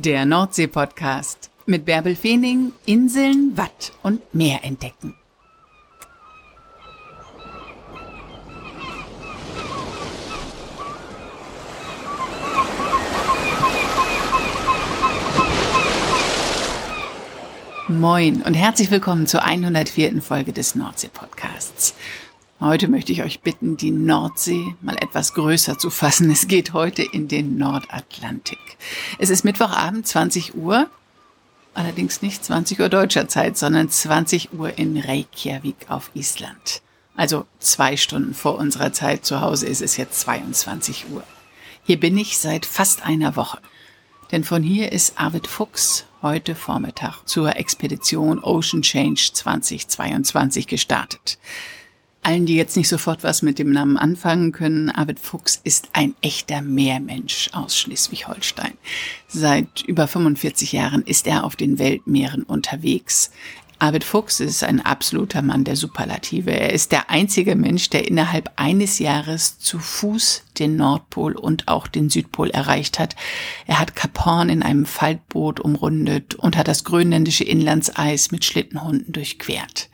Der Nordsee-Podcast mit Bärbel Feening, Inseln, Watt und Meer entdecken. Moin und herzlich willkommen zur 104. Folge des Nordsee-Podcasts. Heute möchte ich euch bitten, die Nordsee mal etwas größer zu fassen. Es geht heute in den Nordatlantik. Es ist Mittwochabend, 20 Uhr. Allerdings nicht 20 Uhr deutscher Zeit, sondern 20 Uhr in Reykjavik auf Island. Also zwei Stunden vor unserer Zeit. Zu Hause ist es jetzt 22 Uhr. Hier bin ich seit fast einer Woche. Denn von hier ist Arvid Fuchs heute Vormittag zur Expedition Ocean Change 2022 gestartet. Allen, die jetzt nicht sofort was mit dem Namen anfangen können, Arvid Fuchs ist ein echter Meermensch aus Schleswig-Holstein. Seit über 45 Jahren ist er auf den Weltmeeren unterwegs. Arvid Fuchs ist ein absoluter Mann der Superlative. Er ist der einzige Mensch, der innerhalb eines Jahres zu Fuß den Nordpol und auch den Südpol erreicht hat. Er hat Kap Horn in einem Faltboot umrundet und hat das grönländische Inlandseis mit Schlittenhunden durchquert.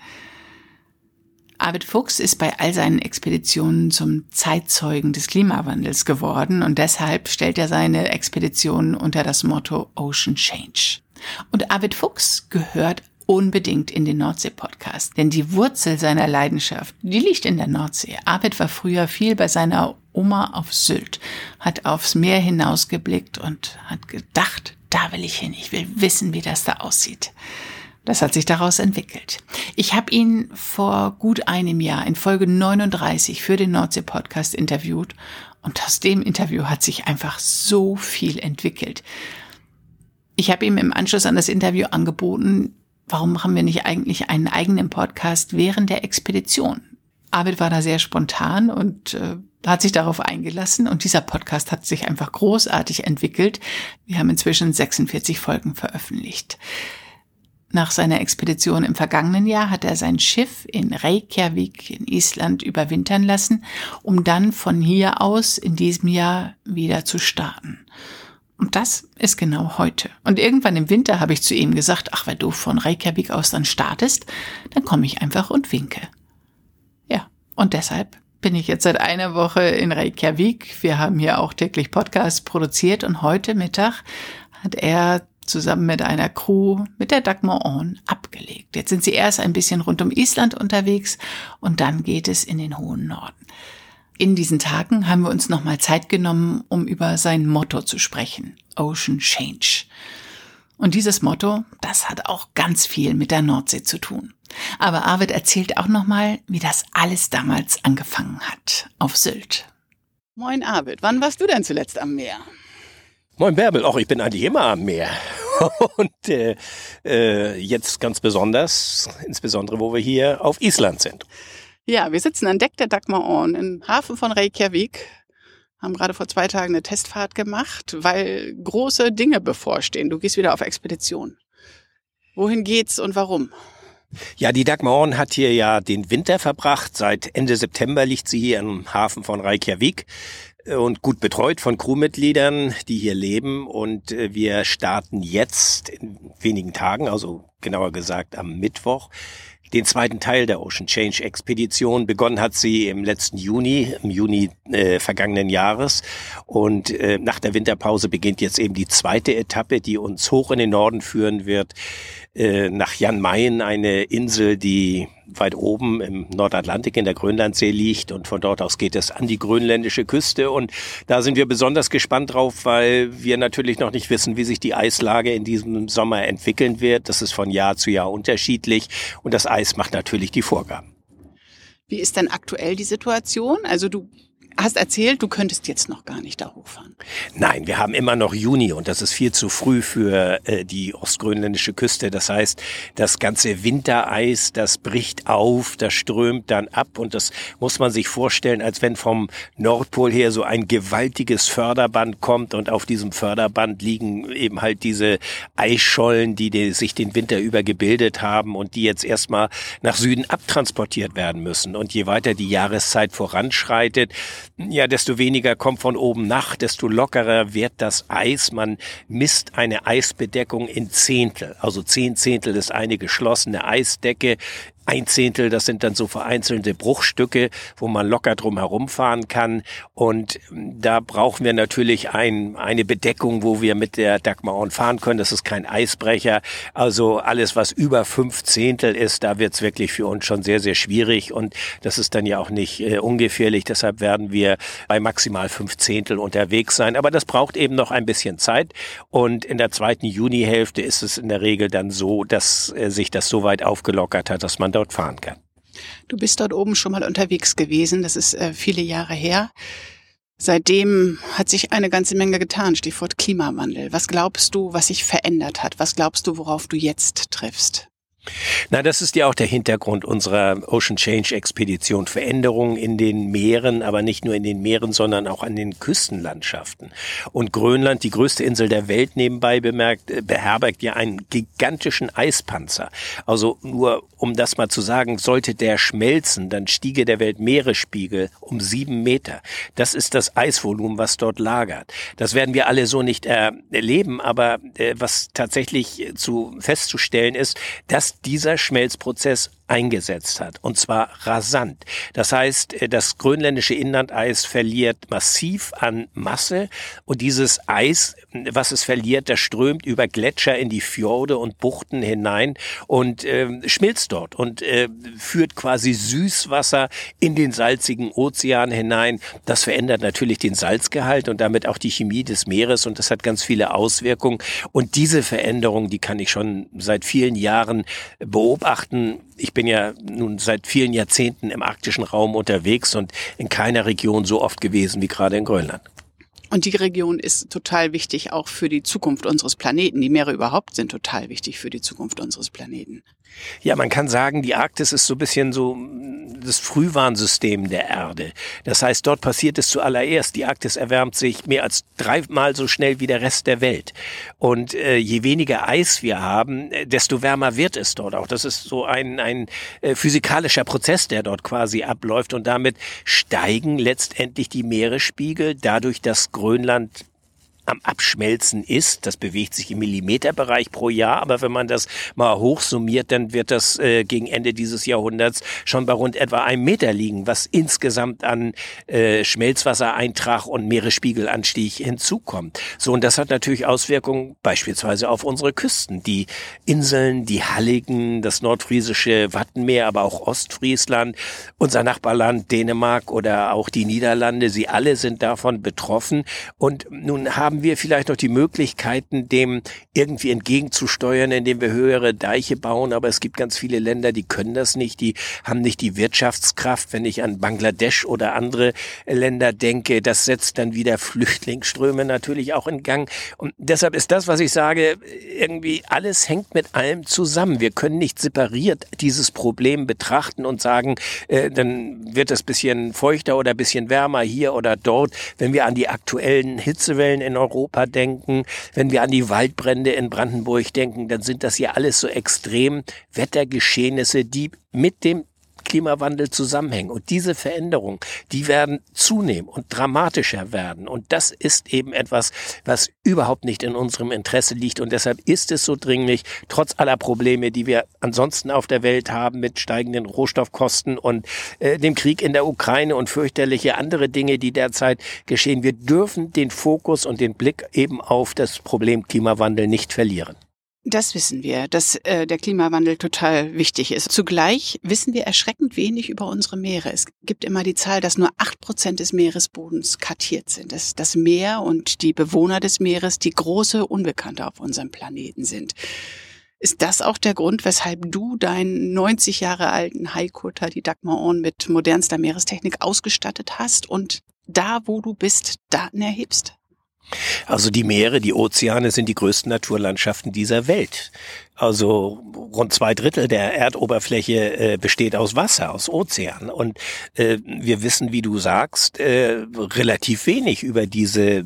Arvid Fuchs ist bei all seinen Expeditionen zum Zeitzeugen des Klimawandels geworden und deshalb stellt er seine Expeditionen unter das Motto Ocean Change. Und Arvid Fuchs gehört unbedingt in den Nordsee-Podcast, denn die Wurzel seiner Leidenschaft, die liegt in der Nordsee. Arvid war früher viel bei seiner Oma auf Sylt, hat aufs Meer hinausgeblickt und hat gedacht, da will ich hin, ich will wissen, wie das da aussieht. Das hat sich daraus entwickelt. Ich habe ihn vor gut einem Jahr in Folge 39 für den Nordsee-Podcast interviewt und aus dem Interview hat sich einfach so viel entwickelt. Ich habe ihm im Anschluss an das Interview angeboten, warum machen wir nicht eigentlich einen eigenen Podcast während der Expedition? Arvid war da sehr spontan und äh, hat sich darauf eingelassen und dieser Podcast hat sich einfach großartig entwickelt. Wir haben inzwischen 46 Folgen veröffentlicht. Nach seiner Expedition im vergangenen Jahr hat er sein Schiff in Reykjavik in Island überwintern lassen, um dann von hier aus in diesem Jahr wieder zu starten. Und das ist genau heute. Und irgendwann im Winter habe ich zu ihm gesagt, ach, wenn du von Reykjavik aus dann startest, dann komme ich einfach und winke. Ja, und deshalb bin ich jetzt seit einer Woche in Reykjavik. Wir haben hier auch täglich Podcasts produziert und heute Mittag hat er zusammen mit einer Crew mit der Dagmar On abgelegt. Jetzt sind sie erst ein bisschen rund um Island unterwegs und dann geht es in den hohen Norden. In diesen Tagen haben wir uns nochmal Zeit genommen, um über sein Motto zu sprechen. Ocean Change. Und dieses Motto, das hat auch ganz viel mit der Nordsee zu tun. Aber Arvid erzählt auch nochmal, wie das alles damals angefangen hat. Auf Sylt. Moin Arvid, wann warst du denn zuletzt am Meer? Moin Bärbel, auch ich bin eigentlich immer am Meer. Und äh, äh, jetzt ganz besonders, insbesondere wo wir hier auf Island sind. Ja, wir sitzen an Deck der Dagmar Orn im Hafen von Reykjavik, haben gerade vor zwei Tagen eine Testfahrt gemacht, weil große Dinge bevorstehen. Du gehst wieder auf Expedition. Wohin geht's und warum? Ja, die Dagmar Orn hat hier ja den Winter verbracht. Seit Ende September liegt sie hier im Hafen von Reykjavik und gut betreut von Crewmitgliedern, die hier leben. Und äh, wir starten jetzt in wenigen Tagen, also genauer gesagt am Mittwoch, den zweiten Teil der Ocean Change Expedition. Begonnen hat sie im letzten Juni, im Juni äh, vergangenen Jahres. Und äh, nach der Winterpause beginnt jetzt eben die zweite Etappe, die uns hoch in den Norden führen wird, äh, nach Jan Mayen, eine Insel, die weit oben im Nordatlantik in der Grönlandsee liegt und von dort aus geht es an die grönländische Küste und da sind wir besonders gespannt drauf, weil wir natürlich noch nicht wissen, wie sich die Eislage in diesem Sommer entwickeln wird. Das ist von Jahr zu Jahr unterschiedlich und das Eis macht natürlich die Vorgaben. Wie ist denn aktuell die Situation? Also du hast erzählt, du könntest jetzt noch gar nicht da hochfahren. Nein, wir haben immer noch Juni und das ist viel zu früh für äh, die ostgrönländische Küste. Das heißt, das ganze Wintereis, das bricht auf, das strömt dann ab und das muss man sich vorstellen, als wenn vom Nordpol her so ein gewaltiges Förderband kommt und auf diesem Förderband liegen eben halt diese Eisschollen, die, die sich den Winter über gebildet haben und die jetzt erstmal nach Süden abtransportiert werden müssen. Und je weiter die Jahreszeit voranschreitet, ja, desto weniger kommt von oben nach, desto lockerer wird das Eis. Man misst eine Eisbedeckung in Zehntel. Also zehn Zehntel ist eine geschlossene Eisdecke ein Zehntel, das sind dann so vereinzelte Bruchstücke, wo man locker drum herumfahren kann. Und da brauchen wir natürlich ein, eine Bedeckung, wo wir mit der Dagmar On fahren können. Das ist kein Eisbrecher. Also alles, was über fünf Zehntel ist, da wird's wirklich für uns schon sehr, sehr schwierig. Und das ist dann ja auch nicht äh, ungefährlich. Deshalb werden wir bei maximal fünf Zehntel unterwegs sein. Aber das braucht eben noch ein bisschen Zeit. Und in der zweiten Junihälfte ist es in der Regel dann so, dass äh, sich das so weit aufgelockert hat, dass man dort fahren kann. Du bist dort oben schon mal unterwegs gewesen, das ist äh, viele Jahre her. Seitdem hat sich eine ganze Menge getan, Stichwort Klimawandel. Was glaubst du, was sich verändert hat? Was glaubst du, worauf du jetzt triffst? Na, das ist ja auch der Hintergrund unserer Ocean Change Expedition. Veränderungen in den Meeren, aber nicht nur in den Meeren, sondern auch an den Küstenlandschaften. Und Grönland, die größte Insel der Welt nebenbei bemerkt, äh, beherbergt ja einen gigantischen Eispanzer. Also nur um das mal zu sagen, sollte der schmelzen, dann stiege der Weltmeeresspiegel um sieben Meter. Das ist das Eisvolumen, was dort lagert. Das werden wir alle so nicht erleben, aber äh, was tatsächlich zu festzustellen ist, dass dieser Schmelzprozess eingesetzt hat. Und zwar rasant. Das heißt, äh, das grönländische Inlandeis verliert massiv an Masse und dieses Eis, was es verliert, das strömt über Gletscher in die Fjorde und Buchten hinein und äh, schmilzt dort und äh, führt quasi Süßwasser in den salzigen Ozean hinein. Das verändert natürlich den Salzgehalt und damit auch die Chemie des Meeres und das hat ganz viele Auswirkungen. Und diese Veränderung, die kann ich schon seit vielen Jahren beobachten. Ich bin ja nun seit vielen Jahrzehnten im arktischen Raum unterwegs und in keiner Region so oft gewesen wie gerade in Grönland. Und die Region ist total wichtig auch für die Zukunft unseres Planeten. Die Meere überhaupt sind total wichtig für die Zukunft unseres Planeten. Ja, man kann sagen, die Arktis ist so ein bisschen so das Frühwarnsystem der Erde. Das heißt, dort passiert es zuallererst. Die Arktis erwärmt sich mehr als dreimal so schnell wie der Rest der Welt. Und äh, je weniger Eis wir haben, äh, desto wärmer wird es dort auch. Das ist so ein, ein äh, physikalischer Prozess, der dort quasi abläuft. Und damit steigen letztendlich die Meeresspiegel, dadurch, dass Grönland am Abschmelzen ist. Das bewegt sich im Millimeterbereich pro Jahr, aber wenn man das mal hochsummiert, dann wird das äh, gegen Ende dieses Jahrhunderts schon bei rund etwa einem Meter liegen, was insgesamt an äh, Schmelzwassereintrag und Meeresspiegelanstieg hinzukommt. So, und das hat natürlich Auswirkungen beispielsweise auf unsere Küsten. Die Inseln, die Halligen, das nordfriesische Wattenmeer, aber auch Ostfriesland, unser Nachbarland Dänemark oder auch die Niederlande, sie alle sind davon betroffen. Und nun haben haben wir vielleicht noch die Möglichkeiten, dem irgendwie entgegenzusteuern, indem wir höhere Deiche bauen. Aber es gibt ganz viele Länder, die können das nicht. Die haben nicht die Wirtschaftskraft. Wenn ich an Bangladesch oder andere Länder denke, das setzt dann wieder Flüchtlingsströme natürlich auch in Gang. Und deshalb ist das, was ich sage, irgendwie alles hängt mit allem zusammen. Wir können nicht separiert dieses Problem betrachten und sagen, äh, dann wird es bisschen feuchter oder bisschen wärmer hier oder dort. Wenn wir an die aktuellen Hitzewellen in Europa denken, wenn wir an die Waldbrände in Brandenburg denken, dann sind das ja alles so extrem Wettergeschehnisse, die mit dem Klimawandel zusammenhängen. Und diese Veränderungen, die werden zunehmen und dramatischer werden. Und das ist eben etwas, was überhaupt nicht in unserem Interesse liegt. Und deshalb ist es so dringlich, trotz aller Probleme, die wir ansonsten auf der Welt haben mit steigenden Rohstoffkosten und äh, dem Krieg in der Ukraine und fürchterliche andere Dinge, die derzeit geschehen. Wir dürfen den Fokus und den Blick eben auf das Problem Klimawandel nicht verlieren. Das wissen wir, dass äh, der Klimawandel total wichtig ist. Zugleich wissen wir erschreckend wenig über unsere Meere. Es gibt immer die Zahl, dass nur acht Prozent des Meeresbodens kartiert sind. Dass das Meer und die Bewohner des Meeres die große Unbekannte auf unserem Planeten sind. Ist das auch der Grund, weshalb du deinen 90 Jahre alten Haikutter, die Dagmar mit modernster Meerestechnik ausgestattet hast und da, wo du bist, Daten erhebst? Also die Meere, die Ozeane sind die größten Naturlandschaften dieser Welt. Also rund zwei Drittel der Erdoberfläche äh, besteht aus Wasser, aus Ozean. Und äh, wir wissen, wie du sagst, äh, relativ wenig über diese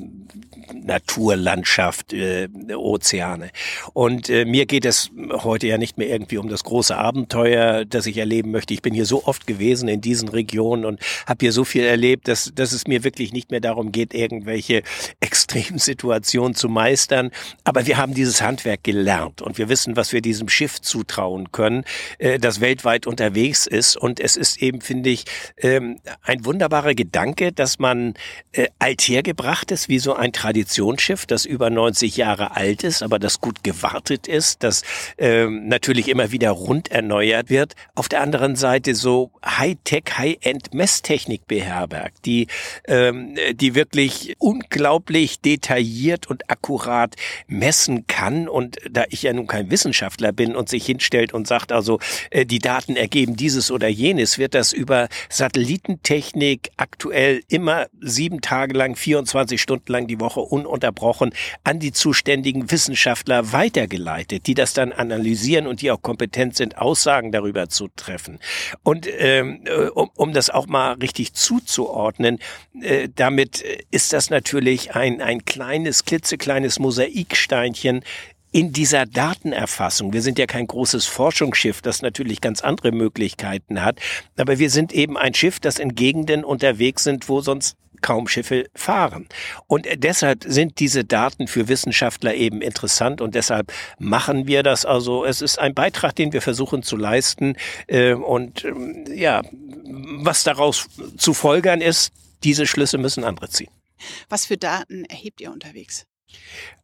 Naturlandschaft, äh, Ozeane. Und äh, mir geht es heute ja nicht mehr irgendwie um das große Abenteuer, das ich erleben möchte. Ich bin hier so oft gewesen in diesen Regionen und habe hier so viel erlebt, dass, dass es mir wirklich nicht mehr darum geht, irgendwelche Extremsituationen zu meistern. Aber wir haben dieses Handwerk gelernt und wir wissen, was wir diesem Schiff zutrauen können, äh, das weltweit unterwegs ist. Und es ist eben, finde ich, ähm, ein wunderbarer Gedanke, dass man äh, althergebrachtes, wie so ein Traditionsschiff, das über 90 Jahre alt ist, aber das gut gewartet ist, das ähm, natürlich immer wieder rund erneuert wird, auf der anderen Seite so Hightech, High-End Messtechnik beherbergt, die, ähm, die wirklich unglaublich detailliert und akkurat messen kann. Und da ich ja nun kein Wissenschaftler bin und sich hinstellt und sagt, also äh, die Daten ergeben dieses oder jenes, wird das über Satellitentechnik aktuell immer sieben Tage lang, 24 Stunden lang die Woche ununterbrochen an die zuständigen Wissenschaftler weitergeleitet, die das dann analysieren und die auch kompetent sind, Aussagen darüber zu treffen. Und ähm, äh, um, um das auch mal richtig zuzuordnen, äh, damit ist das natürlich ein, ein kleines, klitzekleines Mosaiksteinchen in dieser Datenerfassung, wir sind ja kein großes Forschungsschiff, das natürlich ganz andere Möglichkeiten hat, aber wir sind eben ein Schiff, das in Gegenden unterwegs sind, wo sonst kaum Schiffe fahren. Und deshalb sind diese Daten für Wissenschaftler eben interessant und deshalb machen wir das. Also es ist ein Beitrag, den wir versuchen zu leisten. Äh, und ähm, ja, was daraus zu folgern ist, diese Schlüsse müssen andere ziehen. Was für Daten erhebt ihr unterwegs?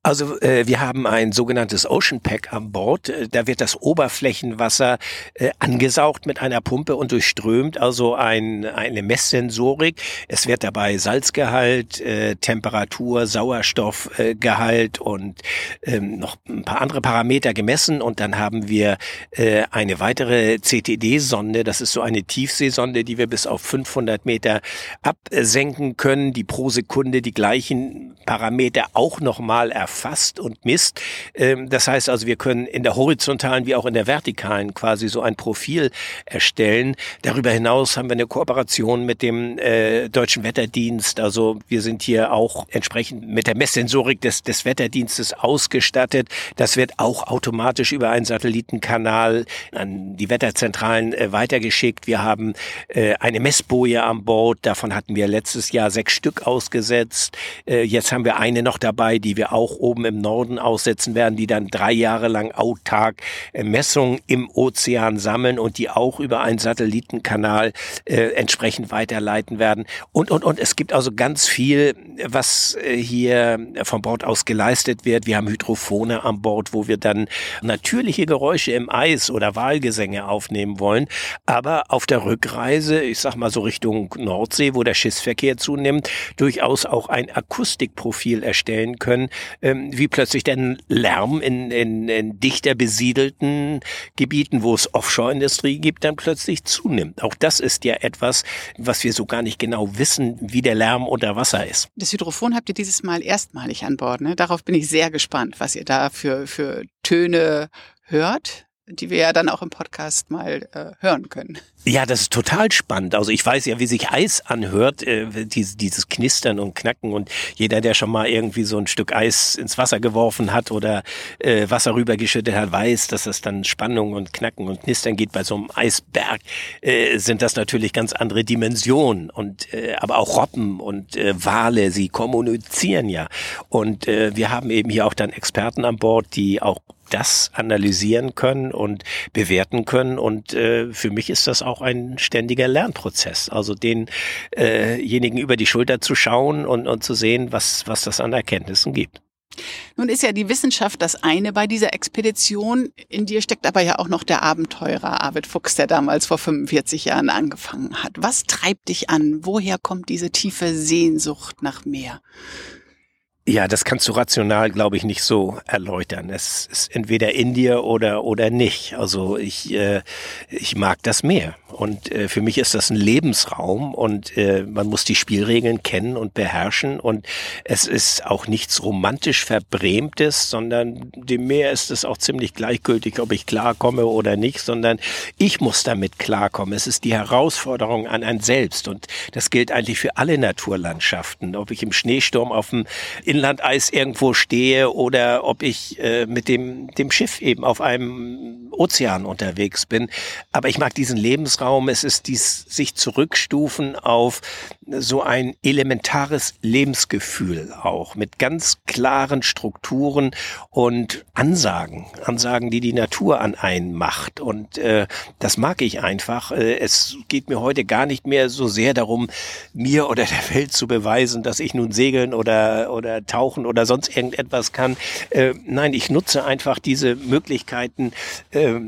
Also äh, wir haben ein sogenanntes Ocean Pack an Bord. Äh, da wird das Oberflächenwasser äh, angesaugt mit einer Pumpe und durchströmt, also ein, eine Messsensorik. Es wird dabei Salzgehalt, äh, Temperatur, Sauerstoffgehalt und ähm, noch ein paar andere Parameter gemessen. Und dann haben wir äh, eine weitere CTD-Sonde. Das ist so eine Tiefseesonde, die wir bis auf 500 Meter absenken können, die pro Sekunde die gleichen Parameter auch nochmal erfasst und misst. Ähm, das heißt also, wir können in der horizontalen wie auch in der vertikalen quasi so ein Profil erstellen. Darüber hinaus haben wir eine Kooperation mit dem äh, Deutschen Wetterdienst. Also wir sind hier auch entsprechend mit der Messsensorik des, des Wetterdienstes ausgestattet. Das wird auch automatisch über einen Satellitenkanal an die Wetterzentralen äh, weitergeschickt. Wir haben äh, eine Messboje an Bord. Davon hatten wir letztes Jahr sechs Stück ausgesetzt. Jetzt haben wir eine noch dabei, die wir auch oben im Norden aussetzen werden, die dann drei Jahre lang autark äh, Messungen im Ozean sammeln und die auch über einen Satellitenkanal äh, entsprechend weiterleiten werden. Und, und, und es gibt also ganz viel, was äh, hier von Bord aus geleistet wird. Wir haben Hydrophone an Bord, wo wir dann natürliche Geräusche im Eis oder Wahlgesänge aufnehmen wollen. Aber auf der Rückreise, ich sag mal so Richtung Nordsee, wo der Schiffsverkehr zunimmt, durchaus auch ein Akustikprofil erstellen können, ähm, wie plötzlich der Lärm in, in, in dichter besiedelten Gebieten, wo es Offshore-Industrie gibt, dann plötzlich zunimmt. Auch das ist ja etwas, was wir so gar nicht genau wissen, wie der Lärm unter Wasser ist. Das Hydrophon habt ihr dieses Mal erstmalig an Bord. Ne? Darauf bin ich sehr gespannt, was ihr da für, für Töne hört die wir ja dann auch im Podcast mal äh, hören können. Ja, das ist total spannend. Also ich weiß ja, wie sich Eis anhört, äh, dieses, dieses Knistern und Knacken. Und jeder, der schon mal irgendwie so ein Stück Eis ins Wasser geworfen hat oder äh, Wasser rübergeschüttet hat, weiß, dass das dann Spannung und Knacken und Knistern geht. Bei so einem Eisberg äh, sind das natürlich ganz andere Dimensionen. Und äh, aber auch Robben und äh, Wale, sie kommunizieren ja. Und äh, wir haben eben hier auch dann Experten an Bord, die auch das analysieren können und bewerten können. Und äh, für mich ist das auch ein ständiger Lernprozess. Also denjenigen äh über die Schulter zu schauen und, und zu sehen, was, was das an Erkenntnissen gibt. Nun ist ja die Wissenschaft das eine bei dieser Expedition. In dir steckt aber ja auch noch der Abenteurer Arvid Fuchs, der damals vor 45 Jahren angefangen hat. Was treibt dich an? Woher kommt diese tiefe Sehnsucht nach mehr? Ja, das kannst du rational, glaube ich, nicht so erläutern. Es ist entweder in dir oder oder nicht. Also ich äh, ich mag das Meer Und äh, für mich ist das ein Lebensraum und äh, man muss die Spielregeln kennen und beherrschen. Und es ist auch nichts romantisch Verbrämtes, sondern dem Meer ist es auch ziemlich gleichgültig, ob ich klarkomme oder nicht, sondern ich muss damit klarkommen. Es ist die Herausforderung an ein Selbst. Und das gilt eigentlich für alle Naturlandschaften. Ob ich im Schneesturm auf dem Inlandeis irgendwo stehe oder ob ich äh, mit dem, dem Schiff eben auf einem Ozean unterwegs bin. Aber ich mag diesen Lebensraum. Es ist dies sich zurückstufen auf so ein elementares Lebensgefühl auch mit ganz klaren Strukturen und Ansagen, Ansagen, die die Natur an einen macht. Und äh, das mag ich einfach. Äh, es geht mir heute gar nicht mehr so sehr darum, mir oder der Welt zu beweisen, dass ich nun segeln oder oder tauchen oder sonst irgendetwas kann. Äh, nein, ich nutze einfach diese Möglichkeiten, äh,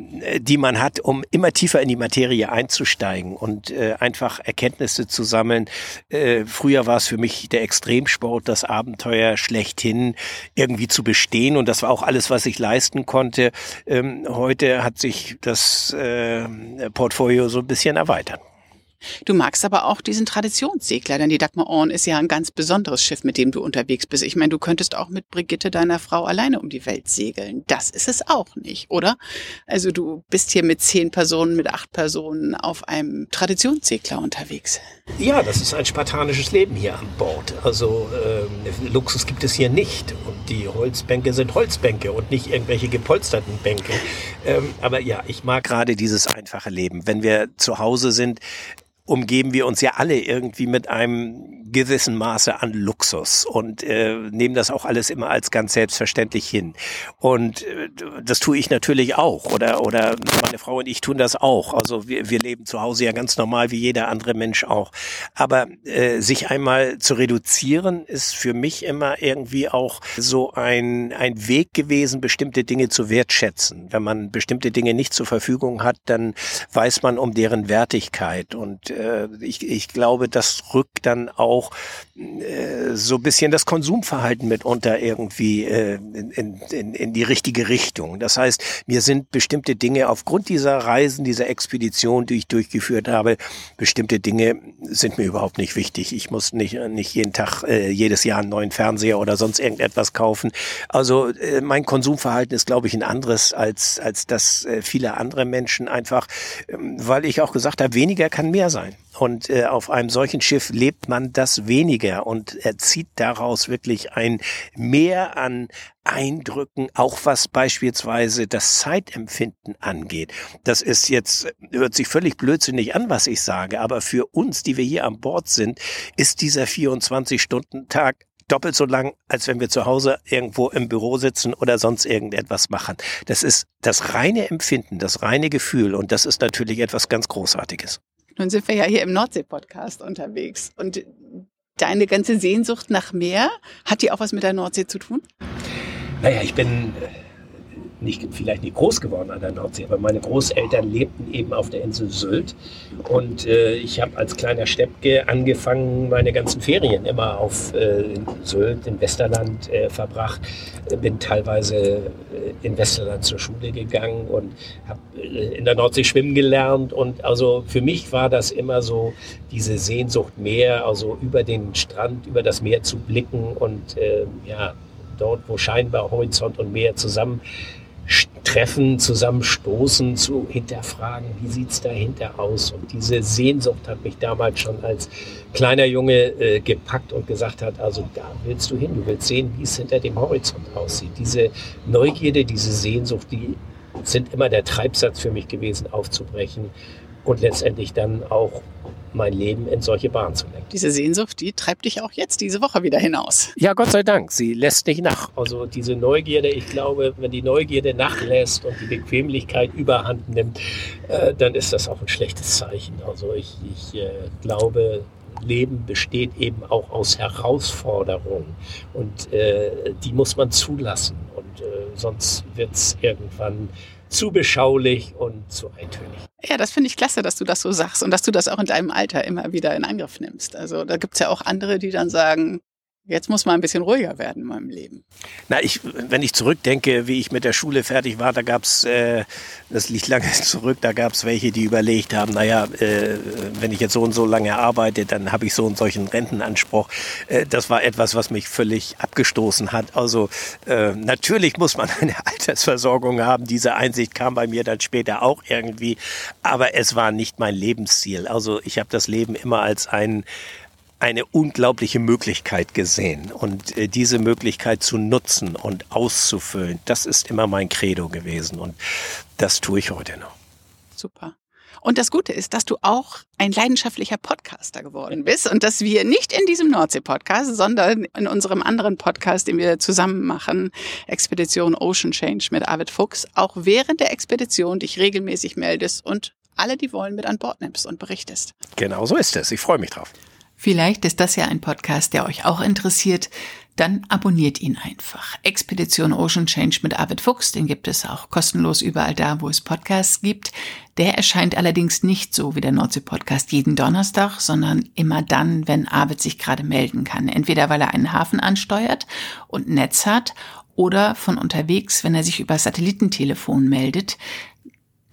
die man hat, um immer tiefer in die Materie einzusteigen und äh, einfach Erkenntnisse zu sammeln, äh, früher war es für mich der Extremsport, das Abenteuer schlechthin irgendwie zu bestehen und das war auch alles, was ich leisten konnte. Ähm, heute hat sich das äh, Portfolio so ein bisschen erweitert. Du magst aber auch diesen Traditionssegler, denn die Dagmar Orn ist ja ein ganz besonderes Schiff, mit dem du unterwegs bist. Ich meine, du könntest auch mit Brigitte, deiner Frau, alleine um die Welt segeln. Das ist es auch nicht, oder? Also du bist hier mit zehn Personen, mit acht Personen auf einem Traditionssegler unterwegs. Ja, das ist ein spartanisches Leben hier an Bord. Also ähm, Luxus gibt es hier nicht. Und die Holzbänke sind Holzbänke und nicht irgendwelche gepolsterten Bänke. Ähm, aber ja, ich mag gerade dieses einfache Leben. Wenn wir zu Hause sind, umgeben wir uns ja alle irgendwie mit einem gewissen Maße an Luxus und äh, nehmen das auch alles immer als ganz selbstverständlich hin. Und äh, das tue ich natürlich auch oder oder meine Frau und ich tun das auch. Also wir, wir leben zu Hause ja ganz normal wie jeder andere Mensch auch. Aber äh, sich einmal zu reduzieren ist für mich immer irgendwie auch so ein ein Weg gewesen, bestimmte Dinge zu wertschätzen. Wenn man bestimmte Dinge nicht zur Verfügung hat, dann weiß man um deren Wertigkeit und äh, ich, ich glaube, das rückt dann auch äh, so bisschen das Konsumverhalten mitunter irgendwie äh, in, in, in die richtige Richtung. Das heißt, mir sind bestimmte Dinge aufgrund dieser Reisen, dieser Expedition, die ich durchgeführt habe, bestimmte Dinge sind mir überhaupt nicht wichtig. Ich muss nicht, nicht jeden Tag, äh, jedes Jahr einen neuen Fernseher oder sonst irgendetwas kaufen. Also äh, mein Konsumverhalten ist, glaube ich, ein anderes als, als das äh, viele andere Menschen einfach, äh, weil ich auch gesagt habe, weniger kann mehr sein. Und äh, auf einem solchen Schiff lebt man das weniger und er zieht daraus wirklich ein Mehr an Eindrücken, auch was beispielsweise das Zeitempfinden angeht. Das ist jetzt, hört sich völlig blödsinnig an, was ich sage, aber für uns, die wir hier an Bord sind, ist dieser 24-Stunden-Tag doppelt so lang, als wenn wir zu Hause irgendwo im Büro sitzen oder sonst irgendetwas machen. Das ist das reine Empfinden, das reine Gefühl und das ist natürlich etwas ganz Großartiges. Nun sind wir ja hier im Nordsee-Podcast unterwegs. Und deine ganze Sehnsucht nach Meer, hat die auch was mit der Nordsee zu tun? Naja, ich bin nicht, vielleicht nicht groß geworden an der Nordsee, aber meine Großeltern lebten eben auf der Insel Sylt. Und äh, ich habe als kleiner Steppke angefangen, meine ganzen Ferien immer auf äh, Sylt, in Westerland äh, verbracht. Bin teilweise äh, in Westerland zur Schule gegangen und habe äh, in der Nordsee schwimmen gelernt. Und also für mich war das immer so diese Sehnsucht mehr, also über den Strand, über das Meer zu blicken und äh, ja, dort, wo scheinbar Horizont und Meer zusammen treffen, zusammenstoßen, zu hinterfragen, wie sieht's dahinter aus? Und diese Sehnsucht hat mich damals schon als kleiner Junge äh, gepackt und gesagt hat, also da willst du hin, du willst sehen, wie es hinter dem Horizont aussieht. Diese Neugierde, diese Sehnsucht, die sind immer der Treibsatz für mich gewesen, aufzubrechen und letztendlich dann auch mein Leben in solche Bahnen zu lenken. Diese Sehnsucht, die treibt dich auch jetzt diese Woche wieder hinaus. Ja, Gott sei Dank. Sie lässt nicht nach. Also diese Neugierde, ich glaube, wenn die Neugierde nachlässt und die Bequemlichkeit überhand nimmt, äh, dann ist das auch ein schlechtes Zeichen. Also ich, ich äh, glaube, Leben besteht eben auch aus Herausforderungen und äh, die muss man zulassen und äh, sonst wird es irgendwann zu beschaulich und zu eintönig. Ja, das finde ich klasse, dass du das so sagst und dass du das auch in deinem Alter immer wieder in Angriff nimmst. Also da gibt es ja auch andere, die dann sagen, Jetzt muss man ein bisschen ruhiger werden in meinem Leben. Na, ich, wenn ich zurückdenke, wie ich mit der Schule fertig war, da gab's, äh, das liegt lange zurück, da gab's welche, die überlegt haben, naja, äh, wenn ich jetzt so und so lange arbeite, dann habe ich so einen solchen Rentenanspruch. Äh, das war etwas, was mich völlig abgestoßen hat. Also äh, natürlich muss man eine Altersversorgung haben. Diese Einsicht kam bei mir dann später auch irgendwie, aber es war nicht mein Lebensziel. Also ich habe das Leben immer als ein eine unglaubliche Möglichkeit gesehen. Und äh, diese Möglichkeit zu nutzen und auszufüllen, das ist immer mein Credo gewesen. Und das tue ich heute noch. Super. Und das Gute ist, dass du auch ein leidenschaftlicher Podcaster geworden bist und dass wir nicht in diesem Nordsee-Podcast, sondern in unserem anderen Podcast, den wir zusammen machen, Expedition Ocean Change mit Arvid Fuchs, auch während der Expedition dich regelmäßig meldest und alle, die wollen, mit an Bord nimmst und berichtest. Genau so ist es. Ich freue mich drauf. Vielleicht ist das ja ein Podcast, der euch auch interessiert. Dann abonniert ihn einfach. Expedition Ocean Change mit Arvid Fuchs, den gibt es auch kostenlos überall da, wo es Podcasts gibt. Der erscheint allerdings nicht so wie der Nordsee-Podcast jeden Donnerstag, sondern immer dann, wenn Arvid sich gerade melden kann. Entweder weil er einen Hafen ansteuert und Netz hat oder von unterwegs, wenn er sich über Satellitentelefon meldet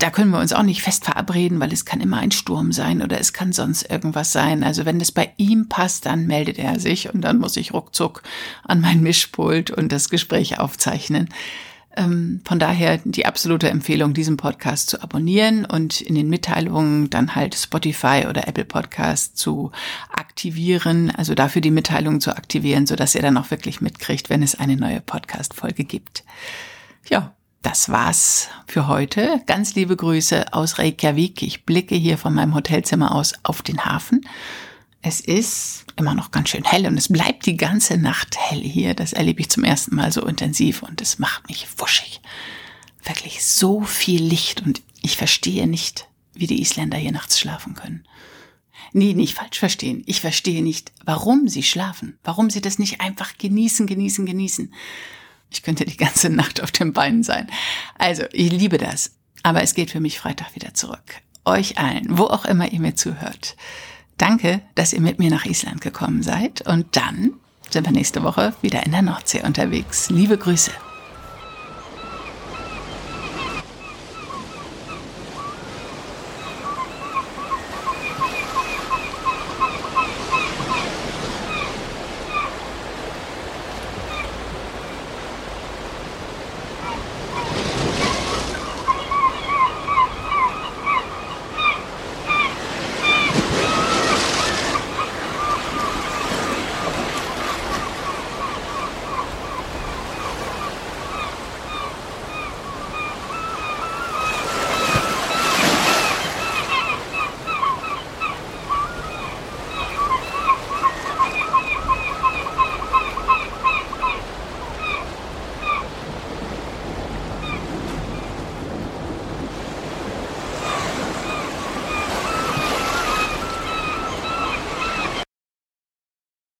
da können wir uns auch nicht fest verabreden, weil es kann immer ein Sturm sein oder es kann sonst irgendwas sein. Also wenn es bei ihm passt, dann meldet er sich und dann muss ich ruckzuck an mein Mischpult und das Gespräch aufzeichnen. Ähm, von daher die absolute Empfehlung, diesen Podcast zu abonnieren und in den Mitteilungen dann halt Spotify oder Apple Podcast zu aktivieren, also dafür die Mitteilungen zu aktivieren, sodass ihr dann auch wirklich mitkriegt, wenn es eine neue Podcast-Folge gibt. Ja, das war's für heute. Ganz liebe Grüße aus Reykjavik. Ich blicke hier von meinem Hotelzimmer aus auf den Hafen. Es ist immer noch ganz schön hell und es bleibt die ganze Nacht hell hier. Das erlebe ich zum ersten Mal so intensiv und es macht mich wuschig. Wirklich so viel Licht und ich verstehe nicht, wie die Isländer hier nachts schlafen können. Nee, nicht falsch verstehen. Ich verstehe nicht, warum sie schlafen, warum sie das nicht einfach genießen, genießen, genießen. Ich könnte die ganze Nacht auf den Beinen sein. Also, ich liebe das. Aber es geht für mich Freitag wieder zurück. Euch allen, wo auch immer ihr mir zuhört. Danke, dass ihr mit mir nach Island gekommen seid. Und dann sind wir nächste Woche wieder in der Nordsee unterwegs. Liebe Grüße.